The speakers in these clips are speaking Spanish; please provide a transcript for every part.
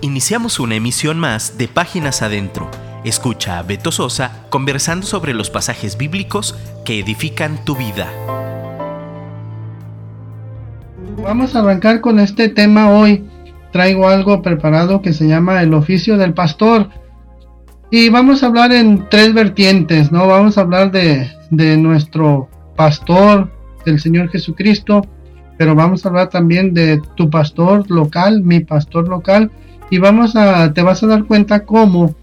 Iniciamos una emisión más de Páginas Adentro. Escucha a Beto Sosa conversando sobre los pasajes bíblicos que edifican tu vida. Vamos a arrancar con este tema hoy. Traigo algo preparado que se llama el oficio del pastor. Y vamos a hablar en tres vertientes, ¿no? Vamos a hablar de, de nuestro pastor, del Señor Jesucristo, pero vamos a hablar también de tu pastor local, mi pastor local, y vamos a, te vas a dar cuenta cómo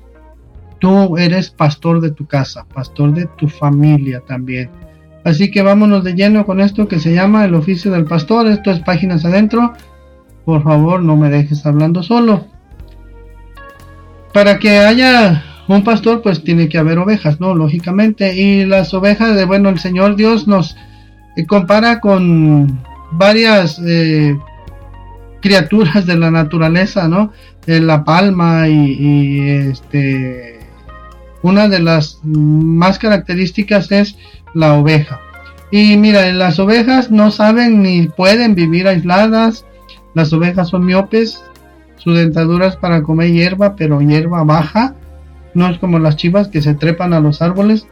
tú eres pastor de tu casa, pastor de tu familia también. Así que vámonos de lleno con esto que se llama el oficio del pastor. Esto es páginas adentro. Por favor, no me dejes hablando solo. Para que haya un pastor, pues tiene que haber ovejas, ¿no? Lógicamente. Y las ovejas de, bueno, el Señor Dios nos eh, compara con varias eh, criaturas de la naturaleza, ¿no? la palma y, este una de las más características es la oveja. Y mira, las ovejas no saben ni pueden vivir aisladas. Las ovejas son miopes, su dentadura es para comer hierba, pero hierba baja. No es como las chivas que se trepan a los árboles.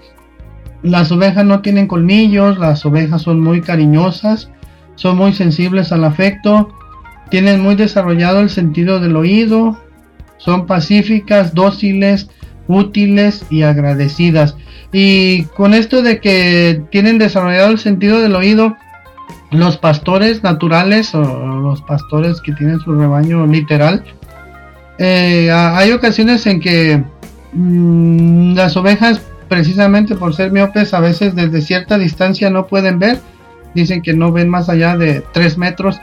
Las ovejas no tienen colmillos, las ovejas son muy cariñosas, son muy sensibles al afecto, tienen muy desarrollado el sentido del oído, son pacíficas, dóciles, útiles y agradecidas. Y con esto de que tienen desarrollado el sentido del oído, los pastores naturales o los pastores que tienen su rebaño literal, eh, hay ocasiones en que mm, las ovejas, precisamente por ser miopes, a veces desde cierta distancia no pueden ver. Dicen que no ven más allá de 3 metros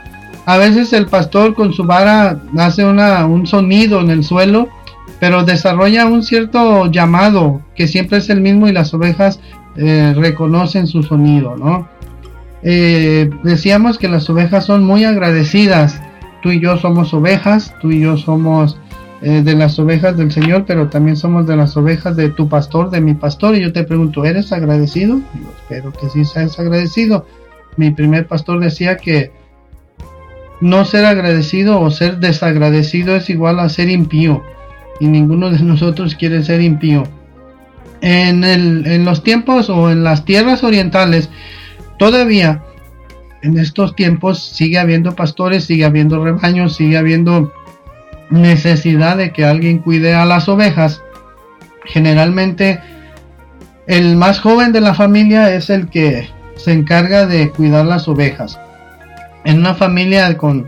a veces el pastor con su vara hace un sonido en el suelo, pero desarrolla un cierto llamado que siempre es el mismo y las ovejas eh, reconocen su sonido, ¿no? Eh, decíamos que las ovejas son muy agradecidas. Tú y yo somos ovejas, tú y yo somos eh, de las ovejas del Señor, pero también somos de las ovejas de tu pastor, de mi pastor. Y yo te pregunto, ¿eres agradecido? Yo espero que sí seas agradecido. Mi primer pastor decía que no ser agradecido o ser desagradecido es igual a ser impío. Y ninguno de nosotros quiere ser impío. En, el, en los tiempos o en las tierras orientales, todavía en estos tiempos sigue habiendo pastores, sigue habiendo rebaños, sigue habiendo necesidad de que alguien cuide a las ovejas. Generalmente el más joven de la familia es el que se encarga de cuidar las ovejas en una familia con,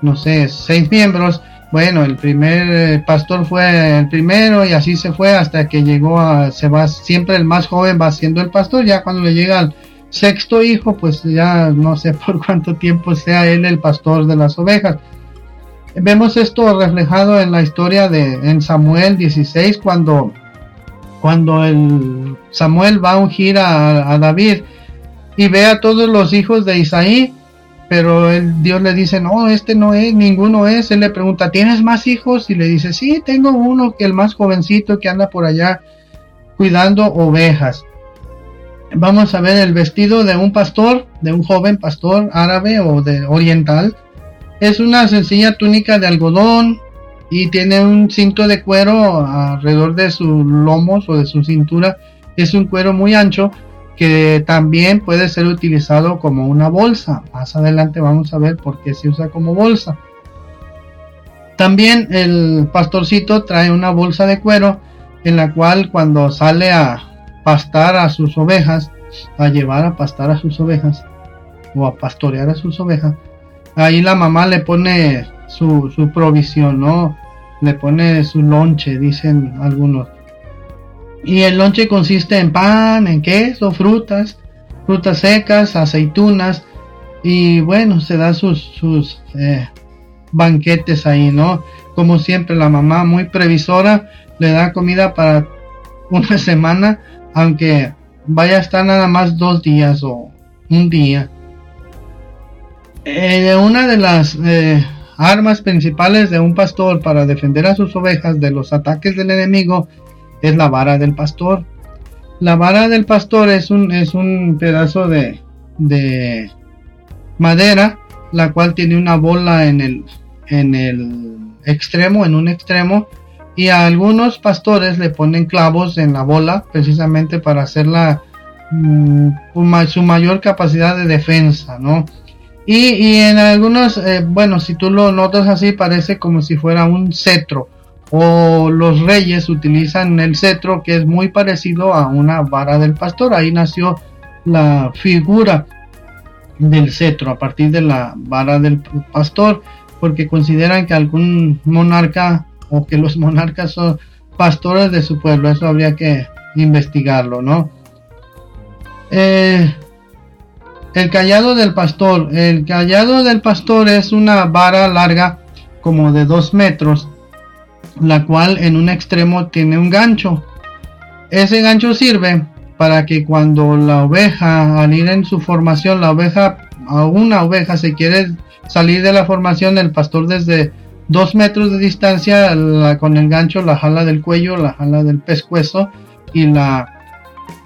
no sé, seis miembros, bueno, el primer eh, pastor fue el primero y así se fue hasta que llegó a, se va, siempre el más joven va siendo el pastor, ya cuando le llega al sexto hijo, pues ya no sé por cuánto tiempo sea él el pastor de las ovejas. Vemos esto reflejado en la historia de en Samuel 16 cuando cuando el Samuel va a ungir a, a David y ve a todos los hijos de Isaí pero el, Dios le dice, no, este no es, ninguno es. Él le pregunta, ¿tienes más hijos? Y le dice, sí, tengo uno, que el más jovencito que anda por allá cuidando ovejas. Vamos a ver el vestido de un pastor, de un joven pastor árabe o de oriental. Es una sencilla túnica de algodón y tiene un cinto de cuero alrededor de sus lomos o de su cintura. Es un cuero muy ancho que también puede ser utilizado como una bolsa. Más adelante vamos a ver por qué se usa como bolsa. También el pastorcito trae una bolsa de cuero en la cual cuando sale a pastar a sus ovejas, a llevar a pastar a sus ovejas o a pastorear a sus ovejas, ahí la mamá le pone su, provisión, ¿no? Le pone su lonche, dicen algunos. Y el lonche consiste en pan, en queso, frutas, frutas secas, aceitunas y bueno, se da sus, sus eh, banquetes ahí, ¿no? Como siempre la mamá muy previsora le da comida para una semana, aunque vaya a estar nada más dos días o un día. Eh, una de las eh, armas principales de un pastor para defender a sus ovejas de los ataques del enemigo es la vara del pastor. La vara del pastor es un, es un pedazo de, de madera, la cual tiene una bola en el, en el extremo, en un extremo, y a algunos pastores le ponen clavos en la bola precisamente para hacer la, mm, su mayor capacidad de defensa, ¿no? Y, en algunos, eh, bueno, si tú lo notas así, parece como si fuera un cetro. O los reyes utilizan el cetro que es muy parecido a una vara del pastor. Ahí nació la figura del cetro a partir de la vara del pastor, porque consideran que algún monarca o que los monarcas son pastores de su pueblo. Eso habría que investigarlo, ¿no? Eh, el callado del pastor. El callado del pastor es una vara larga como de 2 metros, la cual en un extremo tiene un gancho. Ese gancho sirve para que cuando la oveja, al ir en su formación, la oveja, a una oveja se quiere salir de la formación, el pastor desde 2 metros de distancia con el gancho la jala del cuello, la jala del pescuezo y la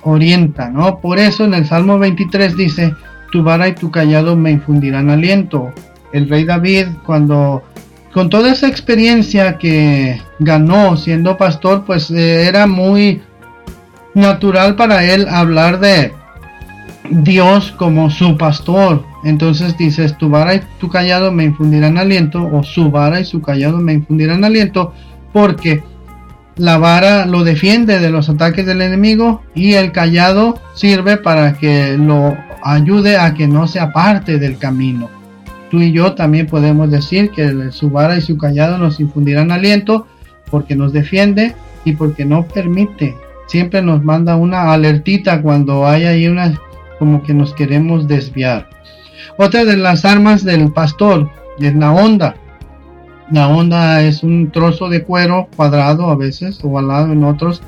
orienta, ¿no? Por eso en el Salmo 23 dice, tu vara y tu callado me infundirán aliento. El rey David, cuando con toda esa experiencia que ganó siendo pastor, pues eh, era muy natural para él hablar de Dios como su pastor. Entonces dices, tu vara y tu callado me infundirán aliento, o su vara y su callado me infundirán aliento, porque la vara lo defiende de los ataques del enemigo y el callado sirve para que lo ayude a que no se aparte del camino. Tú y yo también podemos decir que su vara y su callado nos infundirán aliento porque nos defiende y porque no permite. Siempre nos manda una alertita cuando hay ahí una como que nos queremos desviar. Otra de las armas del pastor es la onda. La onda es un trozo de cuero cuadrado a veces, ovalado en otros,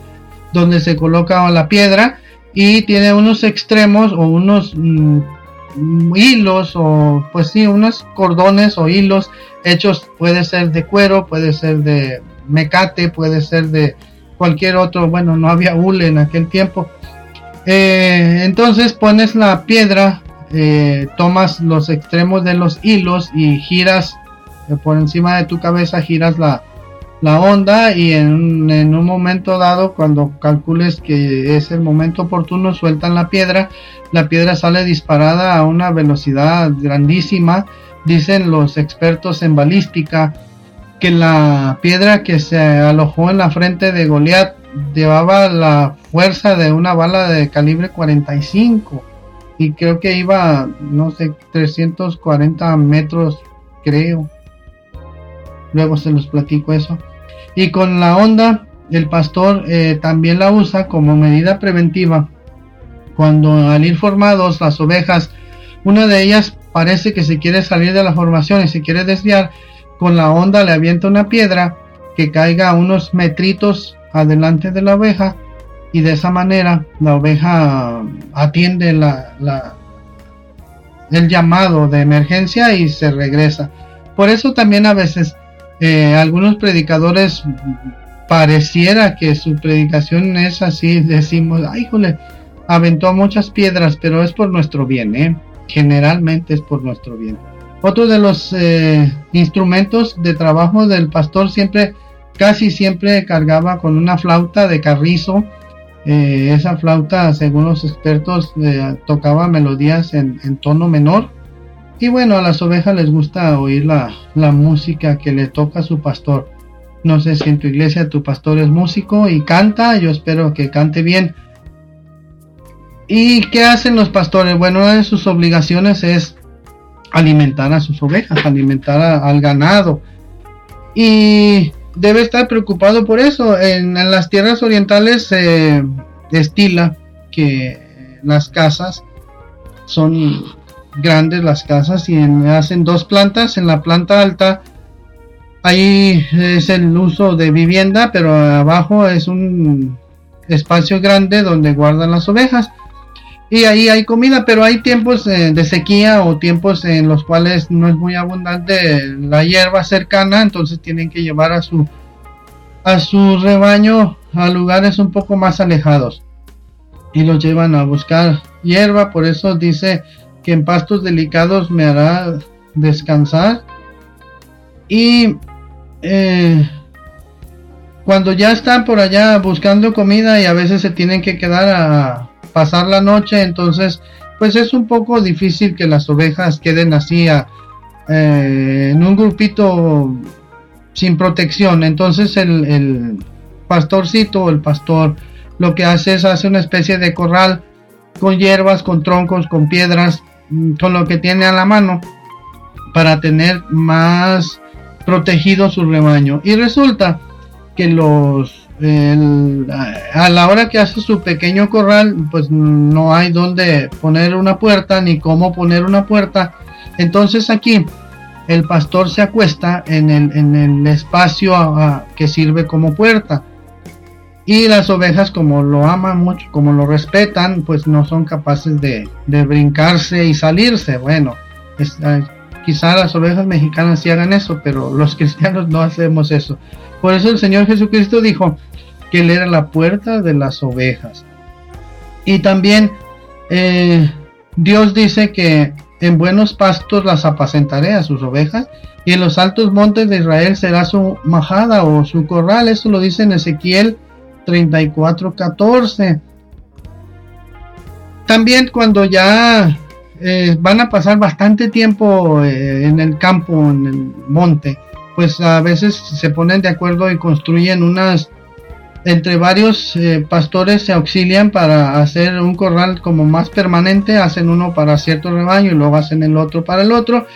donde se coloca la piedra y tiene unos extremos o unos mm, hilos o pues sí, unos cordones o hilos hechos, puede ser de cuero, puede ser de mecate, puede ser de cualquier otro, bueno, no había hule en aquel tiempo. Eh, entonces pones la piedra, eh, tomas los extremos de los hilos y giras por encima de tu cabeza giras la, la onda y en, en, un momento dado cuando calcules que es el momento oportuno sueltan la piedra la piedra sale disparada a una velocidad grandísima dicen los expertos en balística que la piedra que se alojó en la frente de Goliat llevaba la fuerza de una bala de calibre 45 y creo que iba no sé 340 metros creo luego se los platico eso. Y con la onda, el pastor eh, también la usa como medida preventiva. Cuando al ir formados las ovejas, una de ellas parece que se quiere salir de la formación y se quiere desviar, con la onda le avienta una piedra que caiga unos metritos adelante de la oveja y de esa manera la oveja atiende la, el llamado de emergencia y se regresa. Por eso también a veces eh, algunos predicadores pareciera que su predicación es así, decimos, ay, jole, aventó muchas piedras, pero es por nuestro bien, ¿eh? generalmente es por nuestro bien. Otro de los eh, instrumentos de trabajo del pastor siempre, casi siempre cargaba con una flauta de carrizo. Eh, esa flauta, según los expertos, tocaba melodías en, en tono menor y bueno, a las ovejas les gusta oír la, música que le toca a su pastor. No sé si en tu iglesia tu pastor es músico y canta, yo espero que cante bien. ¿Y qué hacen los pastores? Bueno, una de sus obligaciones es alimentar a sus ovejas, alimentar al ganado. Y debe estar preocupado por eso. En, las tierras orientales se que las casas son grandes las casas y hacen dos plantas. En la planta alta ahí es el uso de vivienda, pero abajo es un espacio grande donde guardan las ovejas. Y ahí hay comida, pero hay tiempos eh, de sequía o tiempos en los cuales no es muy abundante la hierba cercana, entonces tienen que llevar a su a su rebaño a lugares un poco más alejados y los llevan a buscar hierba, por eso dice en pastos delicados me hará descansar. Y eh, cuando ya están por allá buscando comida y a veces se tienen que quedar a pasar la noche, entonces pues es un poco difícil que las ovejas queden así eh, en un grupito sin protección. Entonces el, pastorcito o el pastor lo que hace es hace una especie de corral con hierbas, con troncos, con piedras, con lo que tiene a la mano para tener más protegido su rebaño. Y resulta que los a la hora que hace su pequeño corral, pues no hay donde poner una puerta ni cómo poner una puerta. Entonces aquí el pastor se acuesta en el, en el espacio que sirve como puerta. Y las ovejas, como lo aman mucho, como lo respetan, pues no son capaces de, brincarse y salirse. Bueno, ah, quizá las ovejas mexicanas sí hagan eso, pero los cristianos no hacemos eso. Por eso el Señor Jesucristo dijo que Él era la puerta de las ovejas. Y también eh, Dios dice que en buenos pastos las apacentaré a sus ovejas y en los altos montes de Israel será su majada o su corral. Eso lo dice en Ezequiel 34:14. También cuando ya eh, van a pasar bastante tiempo eh, en el campo, en el monte, pues a veces se ponen de acuerdo y construyen unas, entre varios eh, pastores se auxilian para hacer un corral como más permanente, hacen uno para cierto rebaño y luego hacen el otro para el otro,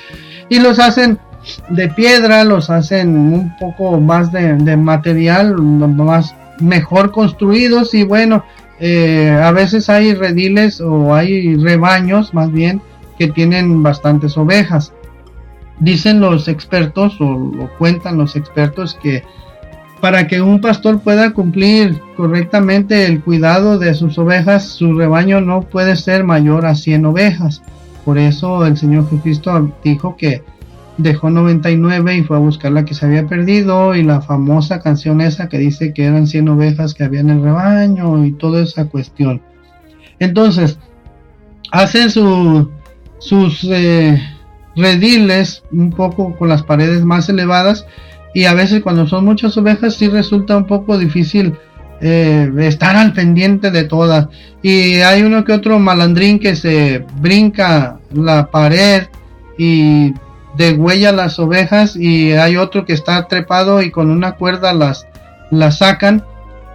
y los hacen de piedra, los hacen un poco más de, material, más mejor construidos y bueno, eh, a veces hay rediles o hay rebaños más bien que tienen bastantes ovejas. Dicen los expertos o lo cuentan los expertos que para que un pastor pueda cumplir correctamente el cuidado de sus ovejas, su rebaño no puede ser mayor a 100 ovejas. Por eso el Señor Jesucristo dijo que dejó 99 y fue a buscar la que se había perdido y la famosa canción esa que dice que eran 100 ovejas que había en el rebaño y toda esa cuestión. Entonces, hacen su, sus eh, rediles un poco con las paredes más elevadas y a veces cuando son muchas ovejas sí resulta un poco difícil eh, estar al pendiente de todas y hay uno que otro malandrín que se brinca la pared y huella las ovejas y hay otro que está trepado y con una cuerda las, las sacan.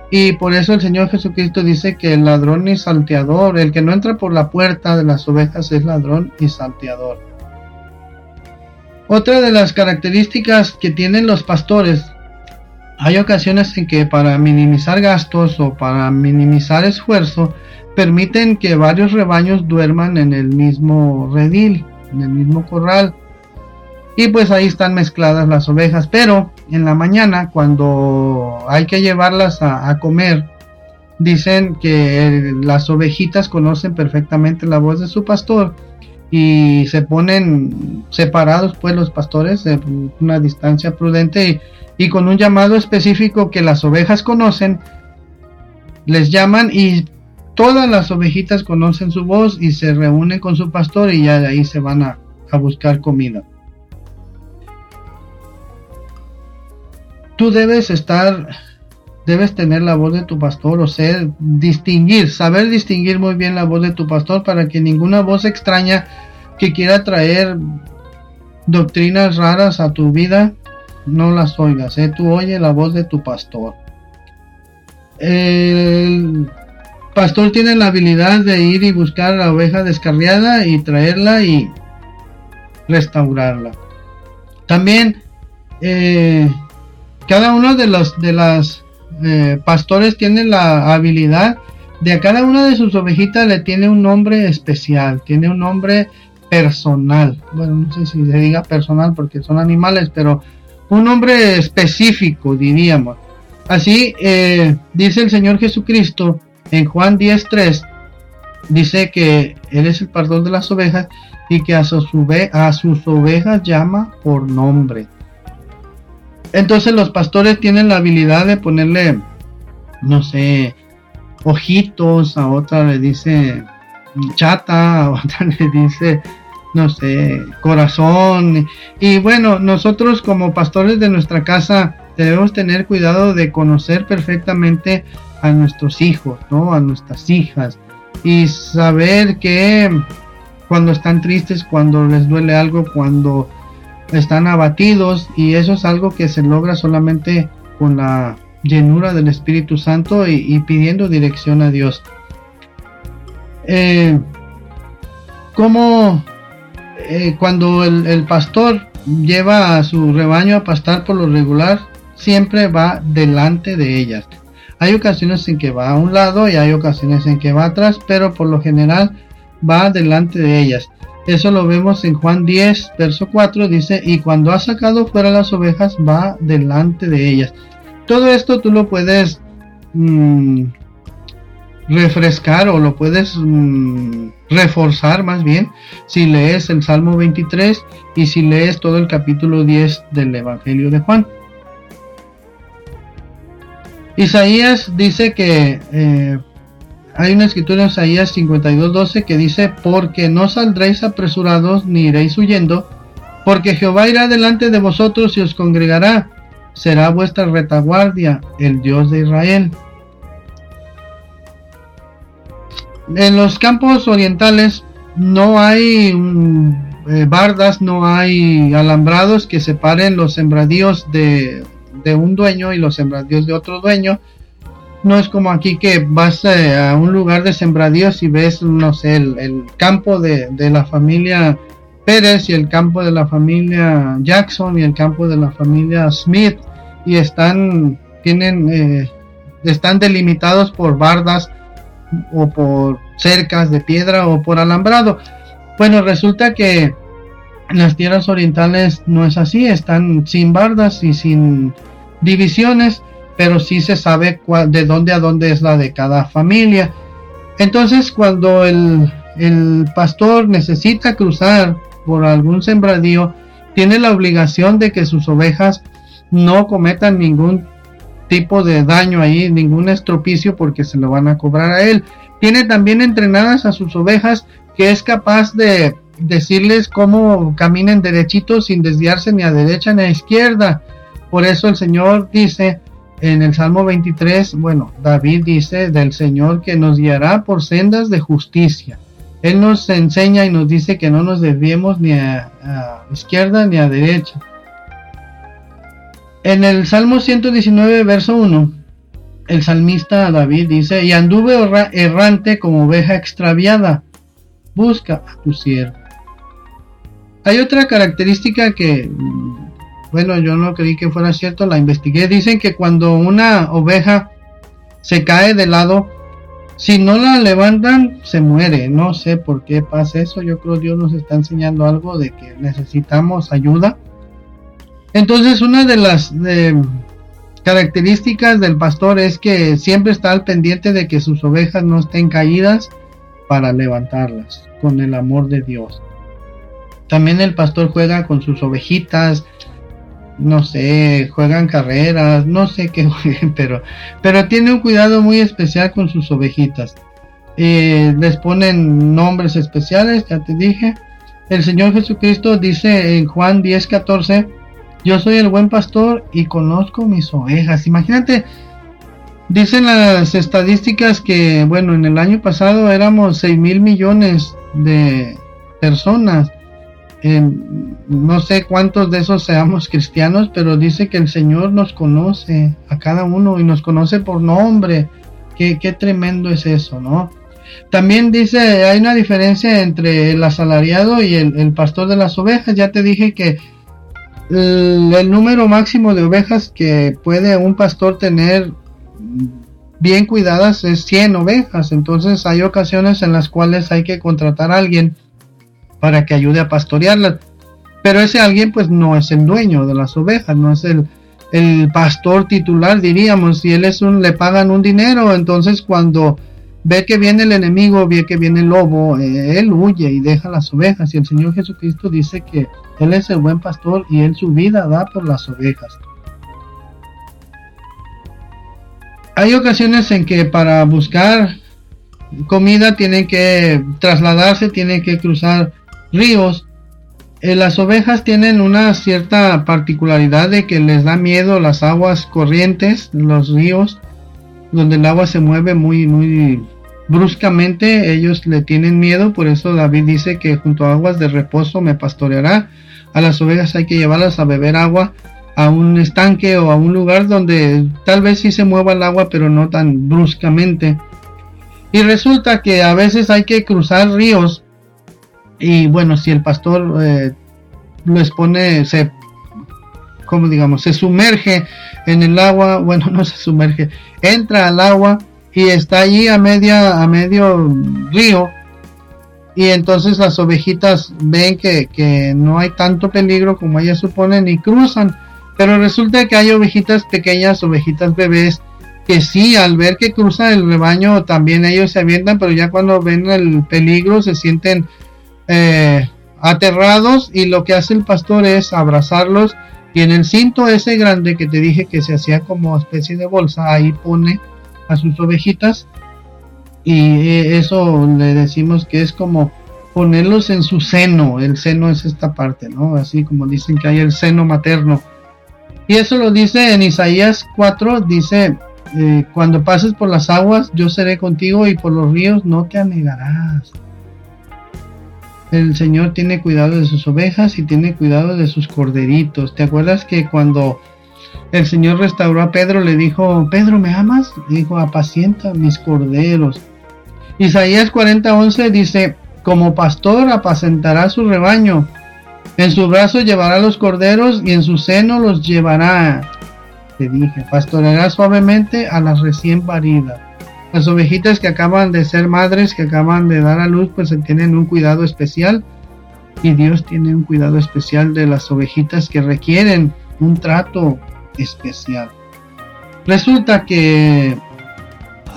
Y por eso el Señor Jesucristo dice que el ladrón y salteador, el que no entra por la puerta de las ovejas es ladrón y salteador. Otra de las características que tienen los pastores, hay ocasiones en que para minimizar gastos o para minimizar esfuerzo, permiten que varios rebaños duerman en el mismo redil, en el mismo corral y pues ahí están mezcladas las ovejas. Pero en la mañana, cuando hay que llevarlas a, comer, dicen que las ovejitas conocen perfectamente la voz de su pastor y se ponen separados pues los pastores de una distancia prudente y, con un llamado específico que las ovejas conocen les llaman y todas las ovejitas conocen su voz y se reúnen con su pastor y ya de ahí se van a buscar comida tú debes estar, debes tener la voz de tu pastor, o ser, distinguir, saber distinguir muy bien la voz de tu pastor para que ninguna voz extraña que quiera traer doctrinas raras a tu vida, no las oigas, ¿eh? tú oye la voz de tu pastor. El pastor tiene la habilidad de ir y buscar a la oveja descarriada y traerla y restaurarla. También eh, cada uno de los de las eh, pastores tiene la habilidad de a cada una de sus ovejitas le tiene un nombre especial, tiene un nombre personal. Bueno, no sé si se diga personal porque son animales, pero un nombre específico, diríamos. Así eh, dice el Señor Jesucristo en Juan 10.3, dice que Él es el pastor de las ovejas y que a sus, a sus ovejas llama por nombre. Entonces los pastores tienen la habilidad de ponerle, no sé, ojitos, a otra le dice chata, a otra le dice no sé, corazón. Y bueno, nosotros como pastores de nuestra casa debemos tener cuidado de conocer perfectamente a nuestros hijos, ¿no? A nuestras hijas. Y saber que cuando están tristes, cuando les duele algo, cuando están abatidos. Y eso es algo que se logra solamente con la llenura del Espíritu Santo y, pidiendo dirección a Dios. Eh, como eh, cuando el, pastor lleva a su rebaño a pastar por lo regular, siempre va delante de ellas. Hay ocasiones en que va a un lado y hay ocasiones en que va atrás, pero por lo general va delante de ellas. Eso lo vemos en Juan 10, verso 4, dice, y cuando ha sacado fuera las ovejas, va delante de ellas. Todo esto tú lo puedes mm, refrescar o lo puedes mm, reforzar más bien si lees el Salmo 23 y si lees todo el capítulo 10 del Evangelio de Juan. Isaías dice que eh, hay una escritura en Isaías 52:12 que dice, porque no saldréis apresurados ni iréis huyendo, porque Jehová irá delante de vosotros y os congregará, será vuestra retaguardia, el Dios de Israel. En los campos orientales no hay mm, eh, bardas, no hay alambrados que separen los sembradíos de, un dueño y los sembradíos de otro dueño. No es como aquí que vas eh, a un lugar de sembradíos y ves, no sé, el, campo de, la familia Pérez y el campo de la familia Jackson y el campo de la familia Smith y están, tienen, eh, están delimitados por bardas o por cercas de piedra o por alambrado. Bueno, resulta que las tierras orientales no es así, están sin bardas y sin divisiones, pero sí se sabe de dónde a dónde es la de cada familia. Entonces, cuando el, el pastor necesita cruzar por algún sembradío, tiene la obligación de que sus ovejas no cometan ningún tipo de daño ahí, ningún estropicio porque se lo van a cobrar a él. Tiene también entrenadas a sus ovejas que es capaz de decirles cómo caminen derechitos sin desviarse ni a derecha ni a izquierda. Por eso el Señor dice en el Salmo 23, bueno, David dice del Señor que nos guiará por sendas de justicia. Él nos enseña y nos dice que no nos desviemos ni a, izquierda ni a derecha. En el Salmo 119, verso 1, el salmista David dice, y anduve errante como oveja extraviada, busca a tu siervo. Hay otra característica que, bueno, yo no creí que fuera cierto, la investigué. Dicen que cuando una oveja se cae de lado, si no la levantan, se muere. No sé por qué pasa eso. Yo creo que Dios nos está enseñando algo de que necesitamos ayuda. Entonces, una de las características del pastor es que siempre está al pendiente de que sus ovejas no estén caídas para levantarlas con el amor de Dios. También el pastor juega con sus ovejitas, no sé, juegan carreras, no sé qué pero, pero tiene un cuidado muy especial con sus ovejitas. Eh, les ponen nombres especiales, ya te dije. El Señor Jesucristo dice en Juan 10:14, yo soy el buen pastor y conozco mis ovejas. Imagínate, dicen las estadísticas que, bueno, en el año pasado éramos 6 mil millones de personas. No sé cuántos de esos seamos cristianos, pero dice que el Señor nos conoce a cada uno y nos conoce por nombre. Qué, tremendo es eso, ¿no? También dice, hay una diferencia entre el asalariado y el pastor de las ovejas. Ya te dije que el, número máximo de ovejas que puede un pastor tener bien cuidadas es 100 ovejas. Entonces hay ocasiones en las cuales hay que contratar a alguien para que ayude a pastorearlas. Pero ese alguien pues no es el dueño de las ovejas, no es el, el pastor titular diríamos. Si él es un, le pagan un dinero, entonces cuando ve que viene el enemigo, ve que viene el lobo, eh, él huye y deja las ovejas. Y el Señor Jesucristo dice que Él es el buen pastor y Él su vida da por las ovejas. Hay ocasiones en que para buscar comida tienen que trasladarse, tienen que cruzar ríos, eh, las ovejas tienen una cierta particularidad de que les da miedo las aguas corrientes, los ríos, donde el agua se mueve muy, muy bruscamente, ellos le tienen miedo, por eso David dice que junto a aguas de reposo me pastoreará. A las ovejas hay que llevarlas a beber agua a un estanque o a un lugar donde tal vez sí se mueva el agua, pero no tan bruscamente. Y resulta que a veces hay que cruzar ríos y bueno, si el pastor eh, les pone, se, como digamos, se sumerge en el agua, bueno, no se sumerge, entra al agua y está allí a media, a medio río. Y entonces las ovejitas ven que, que no hay tanto peligro como ellas suponen y cruzan. Pero resulta que hay ovejitas pequeñas, ovejitas bebés, que sí, al ver que cruza el rebaño, también ellos se avientan, pero ya cuando ven el peligro se sienten eh, aterrados y lo que hace el pastor es abrazarlos y en el cinto ese grande que te dije que se hacía como especie de bolsa, ahí pone a sus ovejitas y eh, eso le decimos que es como ponerlos en su seno, el seno es esta parte, ¿no? Así como dicen que hay el seno materno. Y eso lo dice en Isaías 4, dice, eh, cuando pases por las aguas, yo seré contigo y por los ríos no te anegarás. El Señor tiene cuidado de sus ovejas y tiene cuidado de sus corderitos. ¿Te acuerdas que cuando el Señor restauró a Pedro le dijo, Pedro, ¿me amas? Dijo, apacienta mis corderos. Isaías 40:11 dice, como pastor apacentará su rebaño. En su brazo llevará los corderos y en su seno los llevará. Te dije, pastoreará suavemente a las recién paridas. Las ovejitas que acaban de ser madres, que acaban de dar a luz, pues tienen un cuidado especial. Y Dios tiene un cuidado especial de las ovejitas que requieren un trato especial. Resulta que,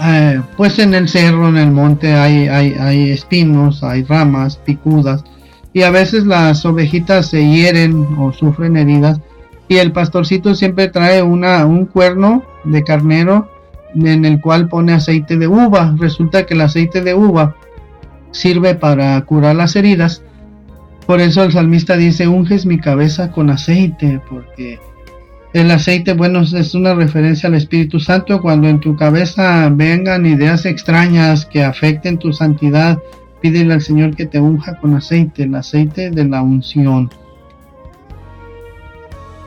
eh, pues en el cerro, en el monte, hay, hay, hay espinos, hay ramas picudas. Y a veces las ovejitas se hieren o sufren heridas. Y el pastorcito siempre trae una, un cuerno de carnero en el cual pone aceite de uva. Resulta que el aceite de uva sirve para curar las heridas. Por eso el salmista dice, unges mi cabeza con aceite, porque el aceite, bueno, es una referencia al Espíritu Santo. Cuando en tu cabeza vengan ideas extrañas que afecten tu santidad, pídele al Señor que te unja con aceite, el aceite de la unción.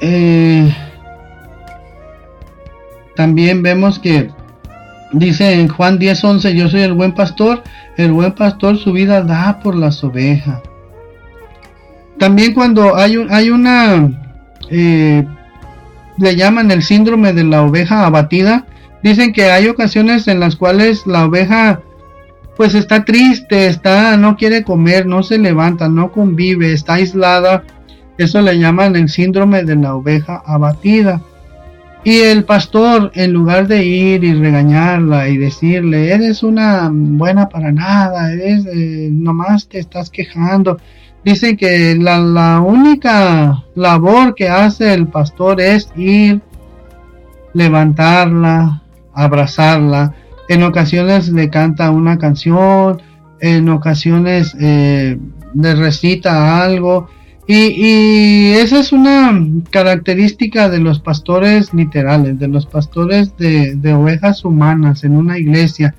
Eh, también vemos que dice en Juan 10:11, yo soy el buen pastor, el buen pastor su vida da por las ovejas. También cuando hay, un, hay una, eh, le llaman el síndrome de la oveja abatida, dicen que hay ocasiones en las cuales la oveja pues está triste, está, no quiere comer, no se levanta, no convive, está aislada. Eso le llaman el síndrome de la oveja abatida. Y el pastor, en lugar de ir y regañarla y decirle, eres una buena para nada, eres, eh, nomás te estás quejando, dice que la, la única labor que hace el pastor es ir, levantarla, abrazarla. En ocasiones le canta una canción, en ocasiones eh, le recita algo y, esa es una característica de los pastores literales, de los pastores de, ovejas humanas en una iglesia.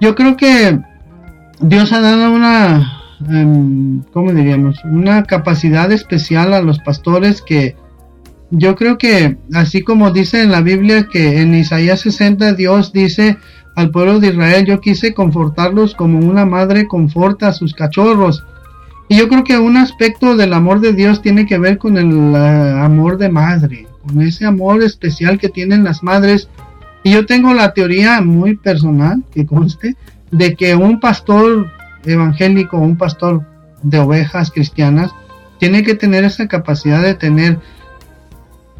Yo creo que Dios ha dado una, em, ¿cómo diríamos? Una capacidad especial a los pastores que yo creo que, así como dice en la Biblia que en Isaías 60 Dios dice al pueblo de Israel, yo quise confortarlos como una madre conforta a sus cachorros y yo creo que un aspecto del amor de Dios tiene que ver con el amor de madre, con ese amor especial que tienen las madres. Y yo tengo la teoría muy personal, que conste, de que un pastor evangélico, un pastor de ovejas cristianas, tiene que tener esa capacidad de tener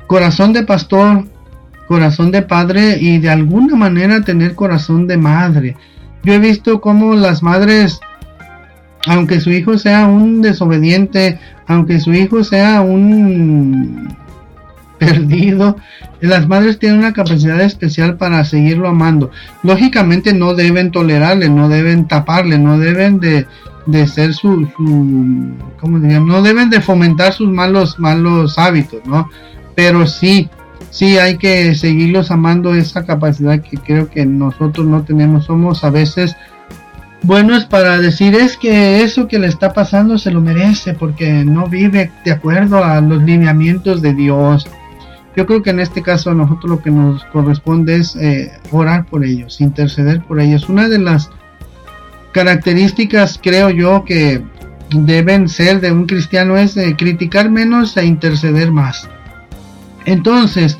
corazón de pastor, corazón de padre y de alguna manera tener corazón de madre. Yo he visto cómo las madres aunque su hijo sea un desobediente, aunque su hijo sea un perdido, las madres tienen una capacidad especial para seguirlo amando. Lógicamente no deben tolerarle, no deben taparle, no deben de de ser su, ¿cómo? No deben de fomentar sus malos, malos hábitos, ¿no? Pero sí, sí hay que seguirlos amando esa capacidad que creo que nosotros no tenemos. Somos a veces buenos para decir es que eso que le está pasando se lo merece porque no vive de acuerdo a los lineamientos de Dios. Yo creo que en este caso nosotros lo que nos corresponde es eh, orar por ellos, interceder por ellos. Una de las características creo yo que deben ser de un cristiano es eh, criticar menos e interceder más. Entonces,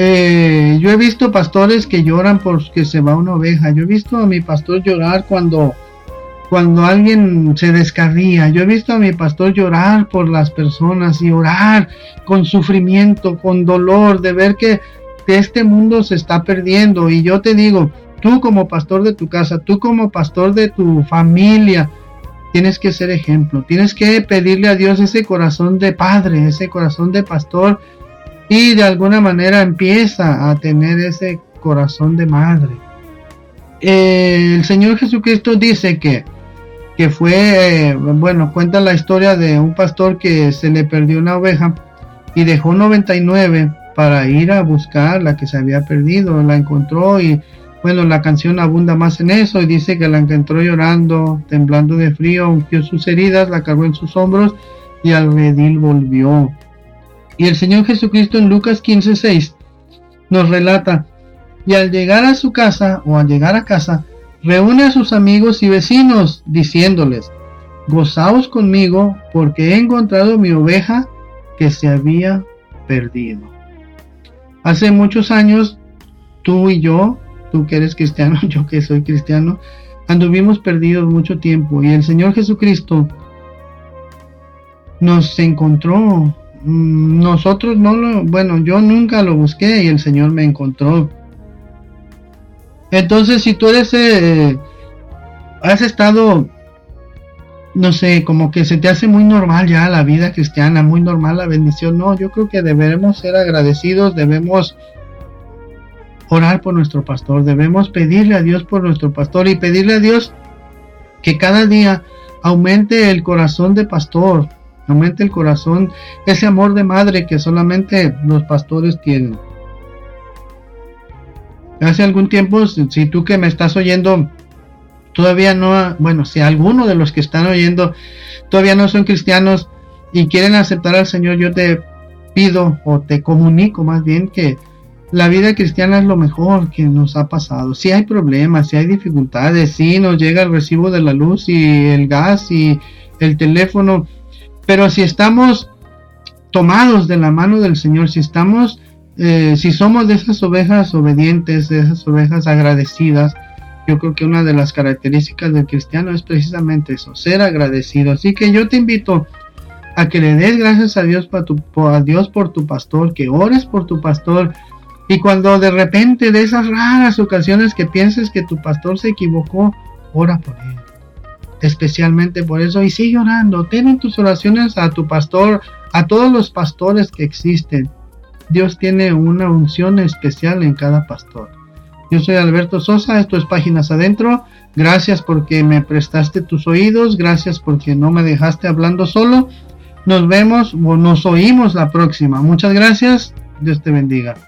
eh, yo he visto pastores que lloran porque se va una oveja. Yo he visto a mi pastor llorar cuando, cuando alguien se descarría. Yo he visto a mi pastor llorar por las personas y orar con sufrimiento, con dolor, de ver que, que este mundo se está perdiendo. Y yo te digo, Tú como pastor de tu casa, tú como pastor de tu familia, tienes que ser ejemplo. Tienes que pedirle a Dios ese corazón de padre, ese corazón de pastor y de alguna manera empieza a tener ese corazón de madre. Eh, el Señor Jesucristo dice que, que fue, eh, bueno, cuenta la historia de un pastor que se le perdió una oveja y dejó 99 para ir a buscar la que se había perdido. La encontró y bueno, la canción abunda más en eso y dice que la encontró llorando, temblando de frío, ungió sus heridas, la cargó en sus hombros y al redil volvió. Y el Señor Jesucristo en Lucas 15:6 nos relata, y al llegar a su casa o al llegar a casa, reúne a sus amigos y vecinos, diciéndoles, gozaos conmigo porque he encontrado mi oveja que se había perdido. Hace muchos años, tú y yo tú que eres cristiano, yo que soy cristiano, anduvimos perdidos mucho tiempo y el Señor Jesucristo nos encontró. Mm, nosotros no lo, bueno, yo nunca lo busqué y el Señor me encontró. Entonces, si tú eres, eh, has estado, no sé, como que se te hace muy normal ya la vida cristiana, muy normal la bendición, no, yo creo que debemos ser agradecidos, debemos orar por nuestro pastor, debemos pedirle a Dios por nuestro pastor y pedirle a Dios que cada día aumente el corazón de pastor, aumente el corazón, ese amor de madre que solamente los pastores tienen. Hace algún tiempo, si tú que me estás oyendo, todavía no, bueno, si alguno de los que están oyendo todavía no son cristianos y quieren aceptar al Señor, yo te pido o te comunico más bien que la vida cristiana es lo mejor que nos ha pasado. Si hay problemas, si hay dificultades, si nos llega el recibo de la luz y el gas y el teléfono, pero si estamos tomados de la mano del Señor, si estamos, eh, si somos de esas ovejas obedientes, de esas ovejas agradecidas, yo creo que una de las características del cristiano es precisamente eso, ser agradecido. Así que yo te invito a que le des gracias a Dios, tu, a Dios por tu pastor, que ores por tu pastor, y cuando de repente de esas raras ocasiones que pienses que tu pastor se equivocó, ora por él. Especialmente por eso. Y sigue orando. Ten en tus oraciones a tu pastor, a todos los pastores que existen. Dios tiene una unción especial en cada pastor. Yo soy Alberto Sosa, esto es Páginas Adentro. Gracias porque me prestaste tus oídos, gracias porque no me dejaste hablando solo. Nos vemos o nos oímos la próxima. Muchas gracias, Dios te bendiga.